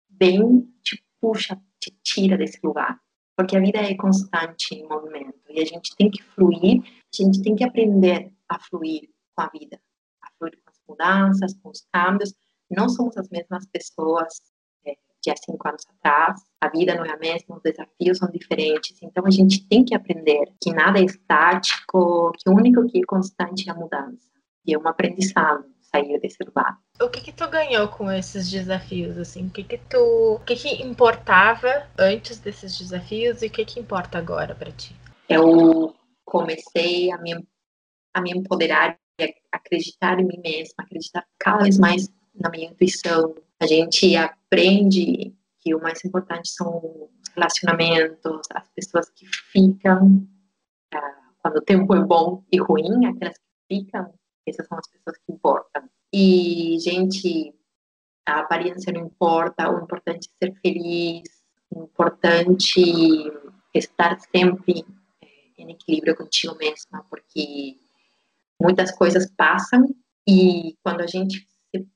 Speaker 3: vem, te puxa, te tira desse lugar porque a vida é constante em movimento e a gente tem que fluir, a gente tem que aprender a fluir com a vida, a fluir com as mudanças, com os cambios. Não somos as mesmas pessoas é, de há cinco anos atrás, a vida não é a mesma, os desafios são diferentes, então a gente tem que aprender que nada é estático, que o único que é constante é a mudança, e é um aprendizado sair desse lugar.
Speaker 1: O que que tu ganhou com esses desafios, assim? O que que tu... O que que importava antes desses desafios e o que que importa agora para ti?
Speaker 3: Eu comecei a me, a me empoderar e acreditar em mim mesma, acreditar cada vez mais na minha intuição. A gente aprende que o mais importante são os relacionamentos, as pessoas que ficam uh, quando o tempo é bom e ruim, aquelas que ficam essas são as pessoas que importam. E, gente, a aparência não importa, o importante é ser feliz, o importante é estar sempre eh, em equilíbrio contigo mesma, porque muitas coisas passam e quando a gente se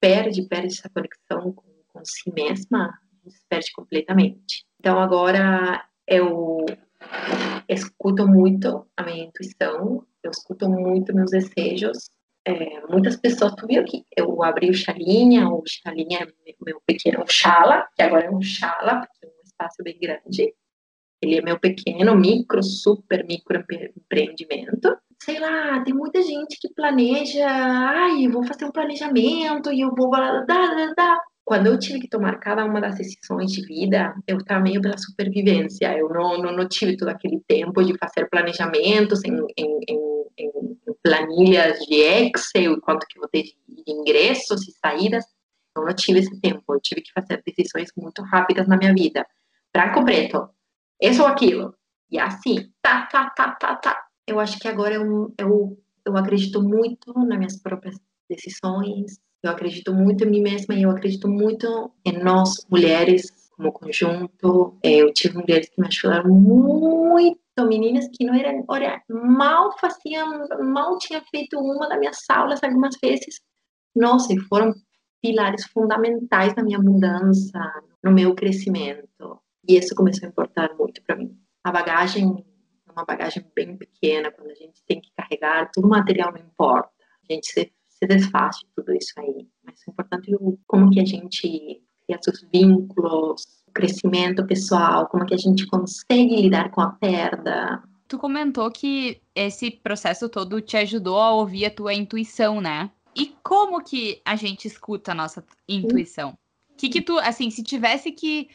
Speaker 3: perde, perde essa conexão com, com si mesma, a gente se perde completamente. Então agora eu escuto muito a minha intuição, eu escuto muito meus desejos. É, muitas pessoas, tu viu que eu abri o Chalinha, o Chalinha é meu pequeno Chala, que agora é um Chala, porque é um espaço bem grande. Ele é meu pequeno, micro, super micro empreendimento. Sei lá, tem muita gente que planeja, ai, vou fazer um planejamento e eu vou. Dá quando eu tive que tomar cada uma das decisões de vida, eu estava meio pela supervivência. Eu não, não, não, tive todo aquele tempo de fazer planejamentos em, em, em, em planilhas de Excel, quanto que eu vou ter de ingressos e saídas. Eu não tive esse tempo. Eu tive que fazer decisões muito rápidas na minha vida. Branco, preto. Isso ou aquilo. E assim, tá, tá, tá, tá, tá. Eu acho que agora eu, eu, eu acredito muito nas minhas próprias decisões, eu acredito muito em mim mesma e eu acredito muito em nós, mulheres, como conjunto. É, eu tive mulheres que me ajudaram muito, meninas que não eram, olha, mal faziam, mal tinha feito uma das minhas aulas algumas vezes. Nossa, e foram pilares fundamentais na minha mudança, no meu crescimento. E isso começou a importar muito para mim. A bagagem é uma bagagem bem pequena, quando a gente tem que carregar, todo o material não importa. A gente se se desfaz de tudo isso aí. Mas é importante como que a gente seus vínculos, o crescimento pessoal, como que a gente consegue lidar com a perda.
Speaker 2: Tu comentou que esse processo todo te ajudou a ouvir a tua intuição, né? E como que a gente escuta a nossa intuição? O que que tu, assim, se tivesse que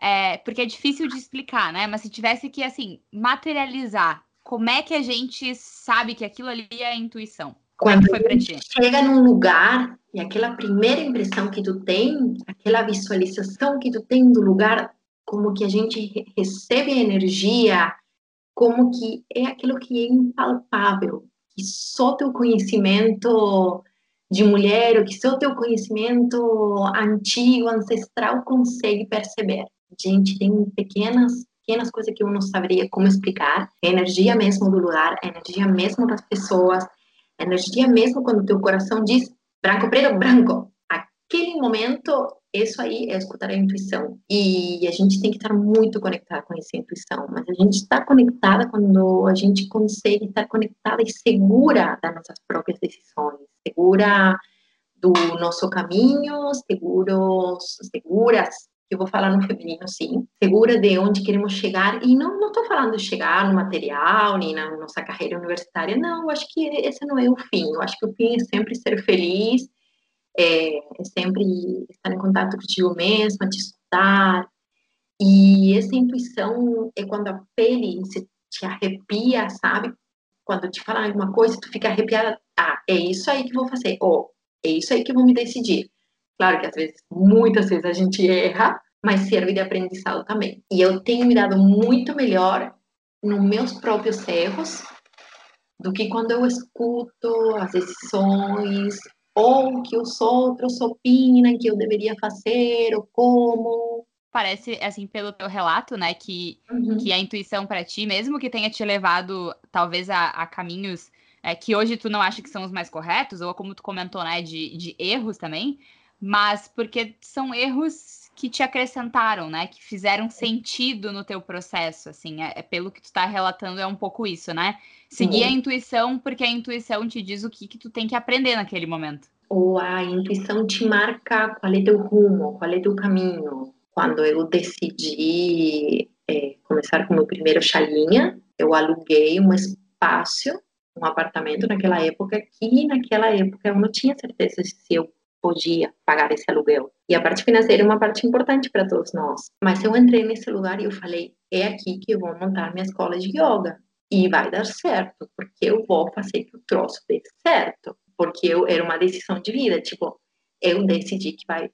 Speaker 2: é, porque é difícil de explicar, né? Mas se tivesse que, assim, materializar, como é que a gente sabe que aquilo ali é a intuição?
Speaker 3: Quando foi pra ti? chega num lugar e aquela primeira impressão que tu tem, aquela visualização que tu tem do lugar, como que a gente recebe a energia, como que é aquilo que é impalpável, que só teu conhecimento de mulher, ou que só teu conhecimento antigo, ancestral consegue perceber. Gente tem pequenas pequenas coisas que eu não saberia como explicar. A energia mesmo do lugar, a energia mesmo das pessoas, energia mesmo quando teu coração diz branco, preto, branco. Aquele momento, isso aí é escutar a intuição. E a gente tem que estar muito conectado com essa intuição. Mas a gente está conectada quando a gente consegue estar conectada e segura das nossas próprias decisões, segura do nosso caminho, seguros, seguras eu vou falar no feminino, sim, segura de onde queremos chegar, e não estou falando de chegar no material, nem na nossa carreira universitária, não, eu acho que esse não é o fim, eu acho que o fim é sempre ser feliz, é, é sempre estar em contato contigo mesma, te escutar, e essa intuição é quando a pele se te arrepia, sabe? Quando te falam alguma coisa, tu fica arrepiada, ah, é isso aí que vou fazer, ou é isso aí que vou me decidir. Claro que às vezes, muitas vezes a gente erra, mas serve de aprendizado também. E eu tenho me dado muito melhor nos meus próprios erros do que quando eu escuto as decisões ou que os outros opinam que eu deveria fazer ou como.
Speaker 2: Parece, assim, pelo teu relato, né, que, uhum. que a intuição para ti, mesmo que tenha te levado, talvez, a, a caminhos é, que hoje tu não acha que são os mais corretos, ou como tu comentou, né, de, de erros também, mas porque são erros que te acrescentaram, né? Que fizeram sentido no teu processo, assim. É, é pelo que tu tá relatando, é um pouco isso, né? Seguir a intuição, porque a intuição te diz o que, que tu tem que aprender naquele momento.
Speaker 3: Ou a intuição te marca qual é teu rumo, qual é teu caminho. Quando eu decidi é, começar com meu primeiro chalinha, eu aluguei um espaço, um apartamento naquela época, que naquela época eu não tinha certeza se eu podia pagar esse aluguel. E a parte financeira é uma parte importante para todos nós. Mas eu entrei nesse lugar e eu falei: é aqui que eu vou montar minha escola de yoga. E vai dar certo, porque eu vou fazer que o troço dê certo. Porque eu, era uma decisão de vida. Tipo, eu decidi que vai,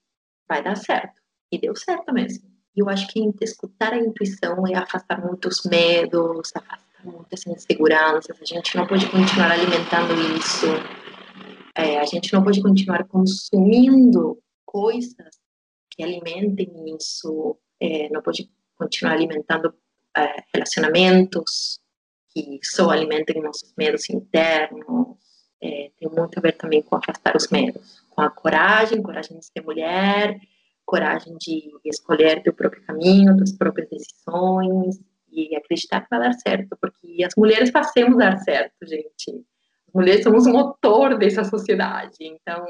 Speaker 3: vai dar certo. E deu certo mesmo. E eu acho que escutar a intuição é afastar muitos medos, afastar muitas inseguranças. A gente não pode continuar alimentando isso é, a gente não pode continuar consumindo coisas que alimentem isso, é, não pode continuar alimentando é, relacionamentos que só alimentem nossos medos internos. É, tem muito a ver também com afastar os medos, com a coragem, coragem de ser mulher, coragem de escolher teu próprio caminho, tuas próprias decisões e acreditar que vai dar certo, porque as mulheres fazemos dar certo, gente mulheres somos o motor dessa sociedade, então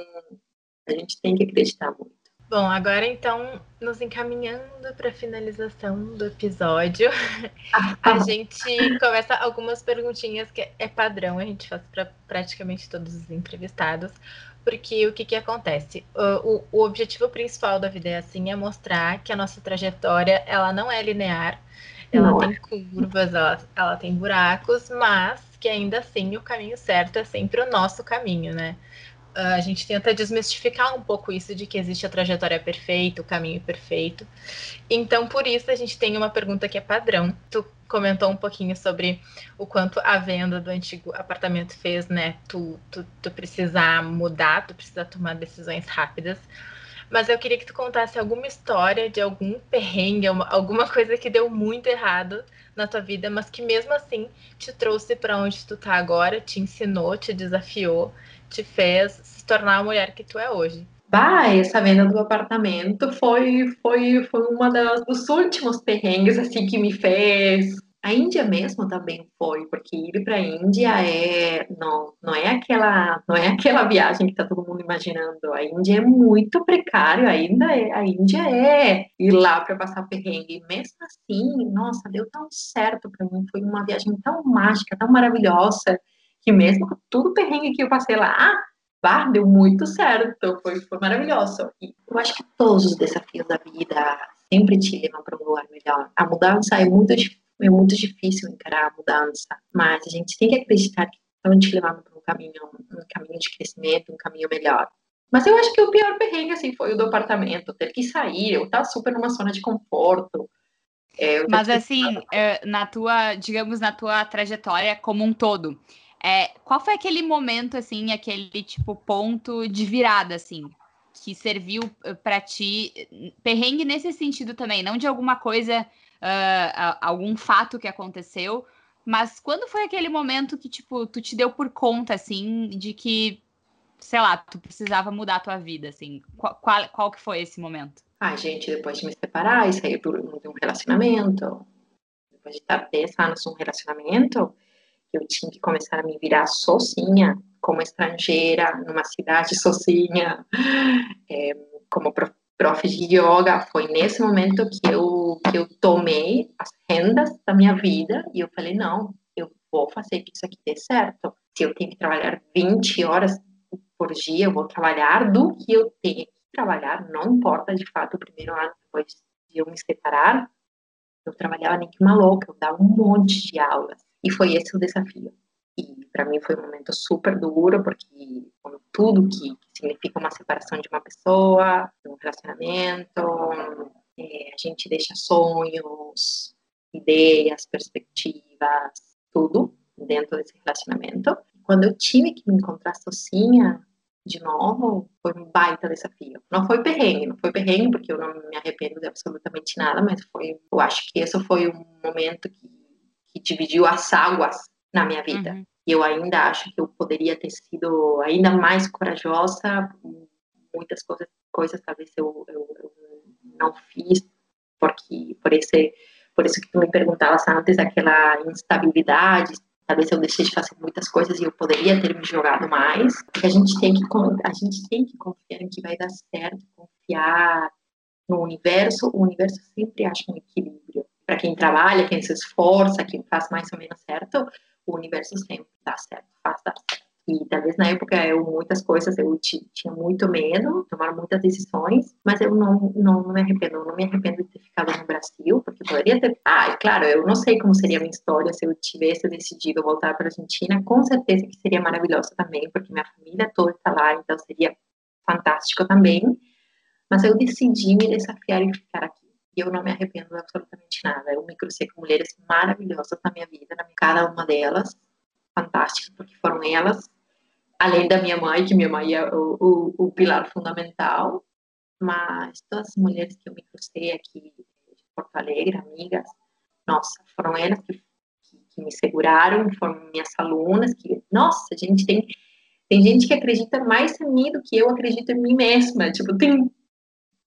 Speaker 3: a gente tem que acreditar muito.
Speaker 1: Bom, agora então, nos encaminhando para a finalização do episódio, a gente começa algumas perguntinhas que é padrão, a gente faz para praticamente todos os entrevistados, porque o que, que acontece? O, o, objetivo principal da vida é assim, é mostrar que a nossa trajetória, ela não é linear, ela não. tem curvas, ela, ela tem buracos, mas que ainda assim o caminho certo é sempre o nosso caminho, né? Uh, a gente tenta desmistificar um pouco isso de que existe a trajetória perfeita, o caminho perfeito. Então, por isso, a gente tem uma pergunta que é padrão. Tu comentou um pouquinho sobre o quanto a venda do antigo apartamento fez, né? Tu, tu, tu precisar mudar, tu precisar tomar decisões rápidas. Mas eu queria que tu contasse alguma história de algum perrengue, alguma coisa que deu muito errado na tua vida, mas que mesmo assim te trouxe para onde tu tá agora, te ensinou, te desafiou, te fez se tornar a mulher que tu é hoje.
Speaker 3: Bah, essa venda do apartamento foi foi foi uma das, dos últimos perrengues assim que me fez a Índia mesmo também foi, porque ir para a Índia é não, não é aquela não é aquela viagem que está todo mundo imaginando. A Índia é muito precário, ainda é, a Índia é ir lá para passar perrengue. Mesmo assim, nossa, deu tão certo para mim, foi uma viagem tão mágica, tão maravilhosa, que mesmo com tudo perrengue que eu passei lá, ah, bah, deu muito certo, foi, foi maravilhoso. E eu acho que todos os desafios da vida sempre te levam para um lugar melhor. A mudança é muito difícil é muito difícil encarar a mudança, mas a gente tem que acreditar que estão te levando para um caminho, um caminho de crescimento, um caminho melhor. Mas eu acho que o pior perrengue, assim, foi o do apartamento, ter que sair, eu estar super numa zona de conforto.
Speaker 2: É, Mas, assim, é, na tua, digamos, na tua trajetória como um todo, é, qual foi aquele momento, assim, aquele, tipo, ponto de virada, assim, que serviu eh, para ti, perrengue nesse sentido também, não de alguma coisa, uh, algum fato que aconteceu, mas quando foi aquele momento que, tipo, tu te deu por conta, assim, de que, sei lá, tu precisava mudar a tua vida, assim? Qual, qual, qual que foi esse momento?
Speaker 3: Ah, gente, depois de me separar e sair de um relacionamento, depois de estar 10 anos num relacionamento, eu tinha que começar a me virar sozinha, como estrangeira, numa cidade sozinha, é, como prof de yoga. Foi nesse momento que eu, que eu tomei as rendas da minha vida e eu falei: não, eu vou fazer que isso aqui dê certo. Se eu tenho que trabalhar 20 horas por dia, eu vou trabalhar do que eu tenho que trabalhar, não importa de fato o primeiro ano depois de eu me separar. Eu trabalhava nem que uma louca, eu dava um monte de aulas. E foi esse o desafio. E para mim foi um momento super duro, porque tudo que, significa uma separação de uma pessoa, de um relacionamento, é, a gente deixa sonhos, ideias, perspectivas, tudo dentro desse relacionamento. Quando eu tive que me encontrar sozinha, de novo, foi um baita desafio. Não foi perrengue, não foi perrengue porque eu não me arrependo de absolutamente nada, mas foi, eu acho que esse foi um momento que, que dividiu as águas na minha vida. Uhum. E eu ainda acho que eu poderia ter sido ainda mais corajosa. Muitas coisas, coisas talvez eu, eu, eu não fiz porque por esse por isso que tu me perguntavas antes aquela instabilidade talvez eu deixei de fazer muitas coisas e eu poderia ter me jogado mais. A gente tem que a gente tem que confiar em que vai dar certo, confiar no universo. O universo sempre acha um equilíbrio. Para quem trabalha, quem se esforça, quem faz mais ou menos certo, o universo sempre dá certo, faz dar certo. E talvez na época eu muitas coisas eu tinha muito medo, tomar muitas decisões, mas eu não, não, não me arrependo, não me arrependo de ter ficado no Brasil, porque poderia ter. Ah, claro, eu não sei como seria a minha história se eu tivesse decidido voltar para a Argentina, com certeza que seria maravilhoso também, porque minha família toda está lá, então seria fantástico também. Mas eu decidi me desafiar e ficar aqui. E eu não me arrependo absolutamente nada. Eu me cruzei com mulheres maravilhosas na minha vida, na minha, cada uma delas, fantásticas, porque foram elas além da minha mãe, que minha mãe é o, o, o pilar fundamental, mas todas as mulheres que eu me cruzei aqui de Porto Alegre, amigas, nossa, foram elas que, que, que, me seguraram, foram minhas alunas, que, nossa, gente, tem, tem gente que acredita mais em mim do que eu acredito em mim mesma, tipo, tem,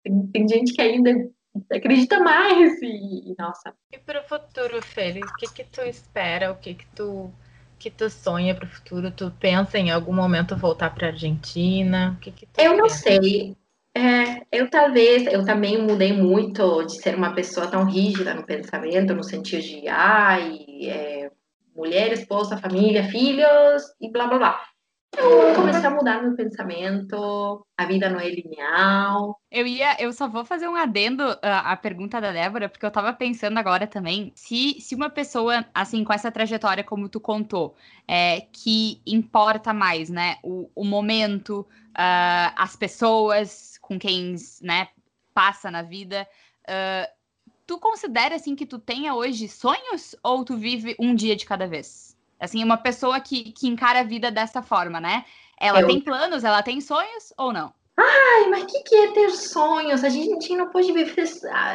Speaker 3: tem, tem gente que ainda acredita mais e, nossa.
Speaker 1: E para o futuro, Feliz, o que que tu espera, o que que tu que tu sonha para o futuro? Tu pensa em algum momento voltar para a Argentina? O que que
Speaker 3: eu não sei. É, eu talvez, eu também mudei muito de ser uma pessoa tão rígida no pensamento, no sentido de, ai, é, mulher, esposa, família, filhos e blá blá blá. Comecei a mudar meu pensamento, a vida não é linear.
Speaker 2: Eu ia, eu só vou fazer um adendo à, à pergunta da Débora, porque eu tava pensando agora também, se, se uma pessoa, assim, com essa trajetória como tu contou, é, que importa mais, né, o, o momento, uh, as pessoas com quem, né, passa na vida, uh, tu considera, assim, que tu tenha hoje sonhos ou tu vive um dia de cada vez? Assim, uma pessoa que, que encara a vida dessa forma, né? Ela eu... tem planos, ela tem sonhos ou não?
Speaker 3: Ai, mas o que, que é ter sonhos? A gente não pode viver,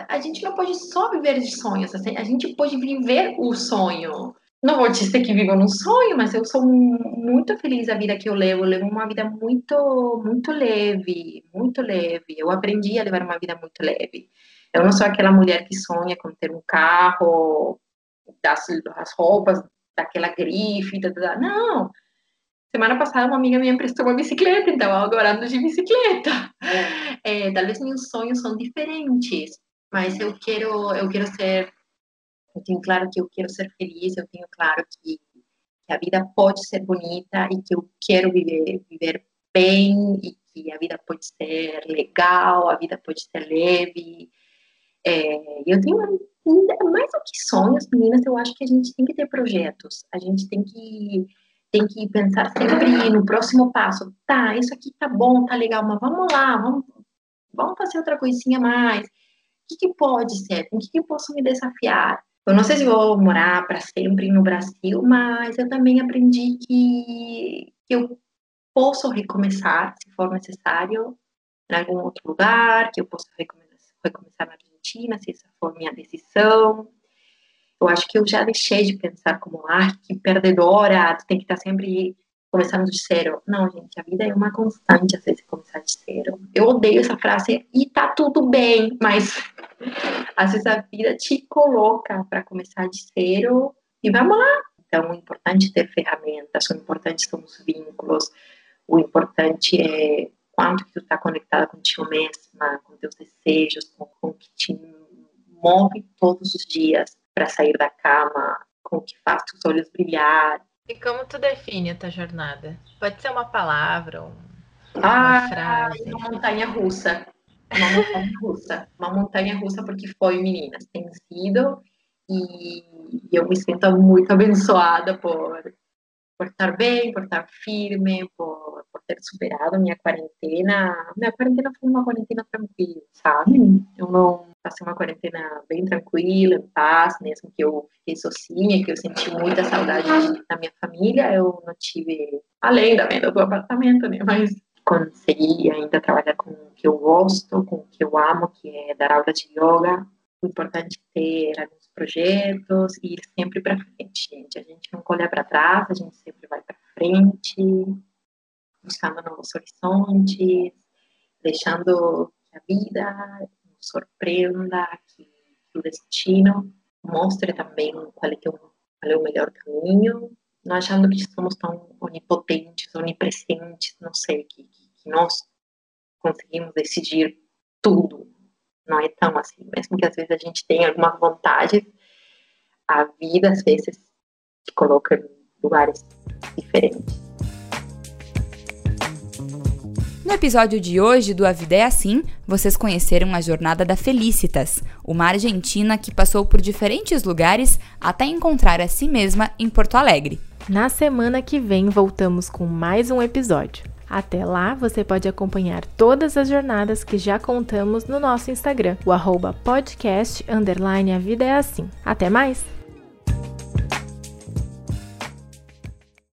Speaker 3: a gente não pode só viver de sonhos, assim, a gente pode viver o sonho. Não vou dizer que vivo num sonho, mas eu sou muito feliz a vida que eu levo. Eu levo uma vida muito, muito leve, muito leve. Eu aprendi a levar uma vida muito leve. Eu não sou aquela mulher que sonha com ter um carro, das, as roupas daquela grife, da, da, não. Semana passada uma amiga minha emprestou uma bicicleta, então agora ando de bicicleta. É, talvez meus sonhos são diferentes, mas eu quero, eu quero ser, eu tenho claro que eu quero ser feliz, eu tenho claro que, que a vida pode ser bonita e que eu quero viver, viver bem e que a vida pode ser legal, a vida pode ser leve. É, eu tenho mais do que sonhos, meninas, eu acho que a gente tem que ter projetos. A gente tem que tem que pensar sempre no próximo passo. Tá, isso aqui tá bom, tá legal, mas vamos lá, vamos, vamos fazer outra coisinha mais. O que, que pode ser? Em que, que posso me desafiar? Eu não sei se vou morar para sempre no Brasil, mas eu também aprendi que, eu posso recomeçar se for necessário em algum outro lugar, que eu possa recomeçar na Argentina, se essa for minha decisão. Eu acho que eu já deixei de pensar como, ah, que perdedora, tu tem que estar sempre começando de zero. Não, gente, a vida é uma constante, às vezes, começar de zero. Eu odeio essa frase, e tá tudo bem, mas às vezes a vida te coloca para começar de zero e vamos lá. Então, o importante é ter ferramentas, o importante são os vínculos, o importante é quanto que tu está conectada contigo mesma, com teus desejos, com, com o que te move todos os dias para sair da cama, com o que faz os olhos brilhar.
Speaker 1: E como tu define a tua jornada? Pode ser uma palavra, um,
Speaker 3: uma ah, frase. Uma montanha russa. Uma montanha russa. Uma montanha russa porque foi, meninas, tem sido e eu me sinto muito abençoada por, por estar bem, por estar firme, por, por ter superado minha quarentena. Minha quarentena foi uma quarentena tranquila, sabe? Eu não passei uma quarentena bem tranquila, em paz, mesmo que eu fiquei sozinha, que eu senti muita saudade da minha família, eu não tive, além da venda do apartamento, né? Mas consegui ainda trabalhar com o que eu gosto, com o que eu amo, que é dar aula de yoga. O importante é ter projetos e ir sempre para frente, gente. A gente não olha para trás, a gente sempre vai para frente, buscando novos horizontes, deixando que a vida nos surpreenda, que, o destino mostre também qual é, o, qual é o melhor caminho, não achando que somos tão onipotentes, onipresentes, não sei, que, que nós conseguimos decidir tudo, não é tão assim. Mesmo que às vezes a gente tenha algumas vontades, a vida às vezes te coloca em lugares diferentes.
Speaker 2: No episódio de hoje do A Vida é Assim, vocês conheceram a jornada da Felicitas, uma argentina que passou por diferentes lugares até encontrar a si mesma em Porto Alegre.
Speaker 1: Na semana que vem voltamos com mais um episódio. Até lá, você pode acompanhar todas as jornadas que já contamos no nosso Instagram, o arroba podcast, underline, a vida é assim. Até mais!